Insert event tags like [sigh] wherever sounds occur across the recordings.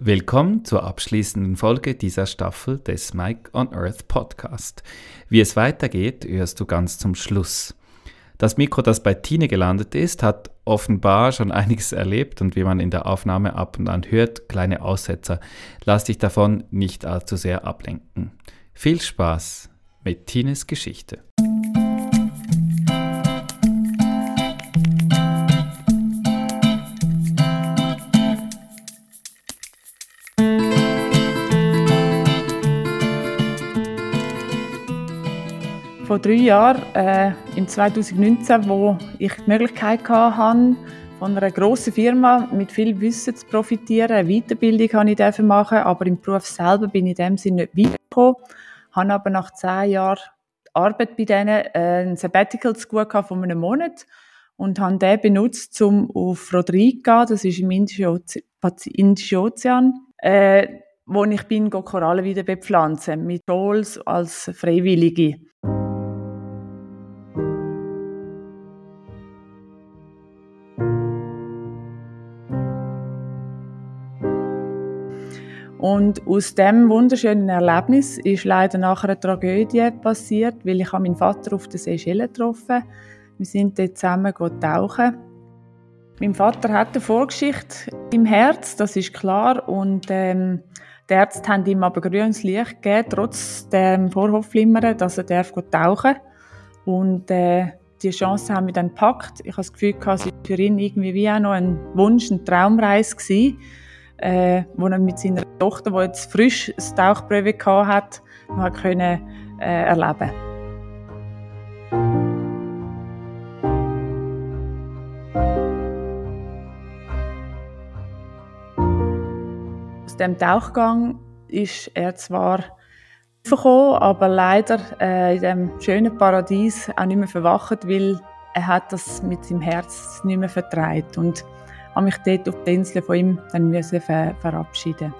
Willkommen zur abschließenden Folge dieser Staffel des Mike on Earth Podcast. Wie es weitergeht, hörst du ganz zum Schluss. Das Mikro, das bei Tine gelandet ist, hat offenbar schon [laughs] einiges erlebt und wie man in der Aufnahme ab und an hört, kleine Aussetzer. Lass dich davon nicht allzu sehr ablenken. Viel Spaß mit Tines Geschichte. Vor drei Jahren, äh, im 2019, wo ich die Möglichkeit hatte, von einer grossen Firma mit viel Wissen zu profitieren. Eine Weiterbildung konnte ich machen, aber im Beruf selber bin ich in dem Sinne nicht weitergekommen. Habe aber nach zehn Jahren Arbeit bei denen äh, ein Sabbatical zu gut von einem Monat und habe den benutzt, um auf Rodriga, das ist im Indischen Ozean, äh, wo ich bin, Korallen wieder bepflanzen mit Trolls als Freiwillige. Und aus dem wunderschönen Erlebnis ist leider nachher eine Tragödie passiert, weil ich meinen Vater auf der Seychellen getroffen Wir sind dort zusammen tauchen. Mein Vater hat eine Vorgeschichte im Herz, das ist klar. Und ähm, die Ärzte haben ihm aber grünes Licht gegeben, trotz dem Vorhofflimmern, dass er tauchen darf. Und äh, die Chance haben wir dann gepackt. Ich habe das Gefühl, es war für ihn irgendwie wie auch noch ein Wunsch, eine Traumreise gewesen äh, wo er mit seiner Tochter, die jetzt frisch das Tauchprüfe hat, noch können, äh, erleben. Aus dem Tauchgang ist er zwar gekommen, aber leider äh, in dem schönen Paradies auch nicht mehr verwacht, weil er hat das mit seinem Herz nicht mehr vertreibt. Und habe mich dort auf der Insel von ihm dann müssen ver verabschieden.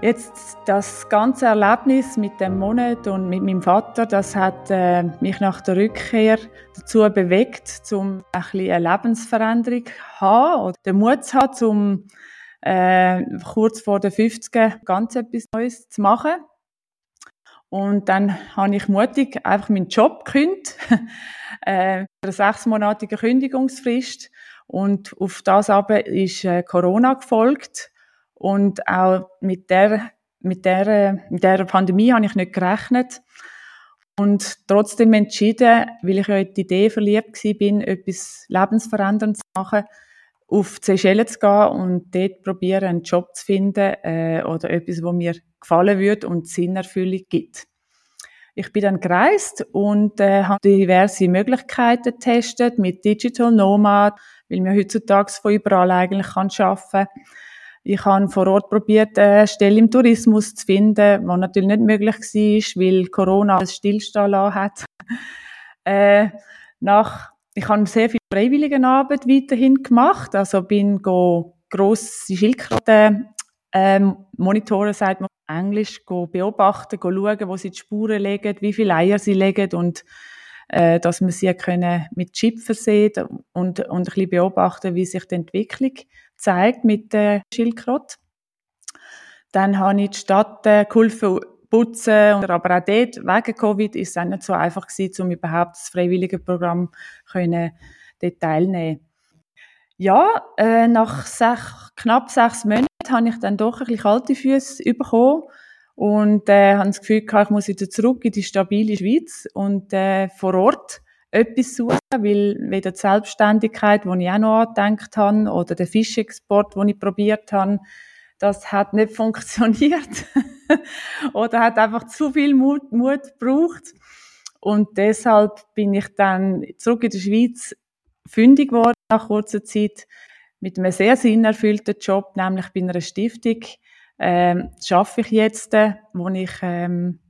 Jetzt das ganze Erlebnis mit dem Monat und mit meinem Vater, das hat äh, mich nach der Rückkehr dazu bewegt, um ein bisschen eine Lebensveränderung zu haben oder den Mut zu haben, um äh, kurz vor der 50 ganz etwas Neues zu machen. Und dann habe ich mutig einfach meinen Job gekündigt, [laughs] äh, eine sechsmonatige Kündigungsfrist. Und auf das aber ist äh, Corona gefolgt. Und auch mit der, mit der, mit der Pandemie habe ich nicht gerechnet. Und trotzdem entschieden, weil ich ja die Idee verliebt war, etwas lebensveränderndes zu machen, auf die Seychellen zu gehen und dort probieren, einen Job zu finden äh, oder etwas, wo mir gefallen würde und Sinnerfüllung gibt. Ich bin dann gereist und äh, habe diverse Möglichkeiten getestet mit Digital Nomad, weil man heutzutage von überall eigentlich kann arbeiten Ich habe vor Ort probiert, eine Stelle im Tourismus zu finden, was natürlich nicht möglich war, weil Corona alles Stillstand hat. äh, nach ich habe sehr viel Freiwilligenarbeit weiterhin gemacht, also bin go grosse Schildkröten ähm, monitoren, sagt man Englisch, go beobachten, go schauen, wo sie die Spuren legen, wie viele Eier sie legen und äh, dass man sie können mit Chip versehen und, und ein bisschen beobachten, wie sich die Entwicklung zeigt mit der Schildkröte. Dann habe ich die Stadt äh, geholfen, putzen. Aber auch dort, wegen Covid, ist es auch nicht so einfach gewesen, um überhaupt das freiwillige Programm können, dort teilnehmen Ja, äh, nach sech, knapp sechs Monaten habe ich dann doch ein bisschen kalte Füße bekommen und äh, habe das Gefühl gehabt, ich muss wieder zurück in die stabile Schweiz und äh, vor Ort etwas suchen, weil weder die Selbstständigkeit, die ich auch noch angedenkt habe, oder der Fischexport, den ich probiert habe, das hat nicht [laughs] funktioniert [laughs] oder hat einfach zu viel Mut, Mut gebraucht. Und deshalb bin ich dann zurück in die Schweiz fündig geworden nach kurzer Zeit mit einem sehr sinnerfüllten Job, nämlich bei einer Stiftung ähm, schaffe ich jetzt, äh, wo ich ähm,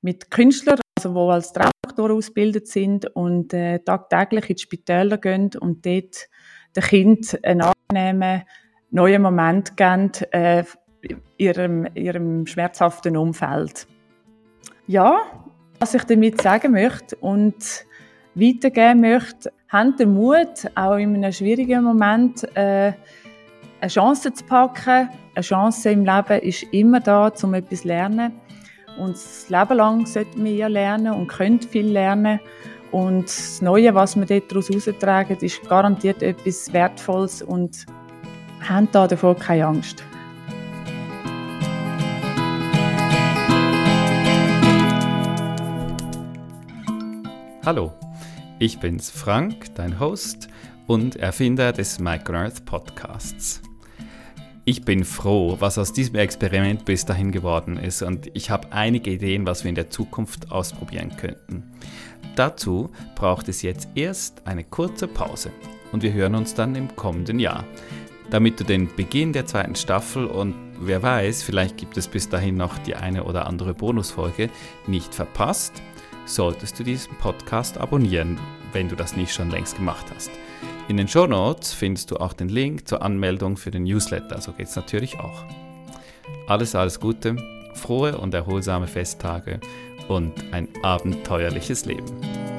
mit Künstlern, also wo als Traumdoktor ausgebildet sind und äh, tagtäglich in die Spitäler gehen und dort den Kind einen angenehmen neuen Moment geben äh, ihrem, ihrem schmerzhaften Umfeld. Ja, was ich damit sagen möchte und weitergeben möchte, haben den Mut, auch in einem schwierigen Moment äh, eine Chance zu packen. Eine Chance im Leben ist immer da, um etwas zu lernen. Und das Leben lang sollten wir ja lernen und können viel lernen. Und das Neue, was wir daraus heraustragen, ist garantiert etwas Wertvolles und haben da davor keine Angst. Hallo, ich bin's Frank, dein Host und Erfinder des Micro Earth Podcasts. Ich bin froh, was aus diesem Experiment bis dahin geworden ist und ich habe einige Ideen, was wir in der Zukunft ausprobieren könnten. Dazu braucht es jetzt erst eine kurze Pause und wir hören uns dann im kommenden Jahr. Damit du den Beginn der zweiten Staffel und wer weiß, vielleicht gibt es bis dahin noch die eine oder andere Bonusfolge nicht verpasst, solltest du diesen Podcast abonnieren, wenn du das nicht schon längst gemacht hast. In den Show Notes findest du auch den Link zur Anmeldung für den Newsletter, so geht es natürlich auch. Alles, alles Gute, frohe und erholsame Festtage und ein abenteuerliches Leben.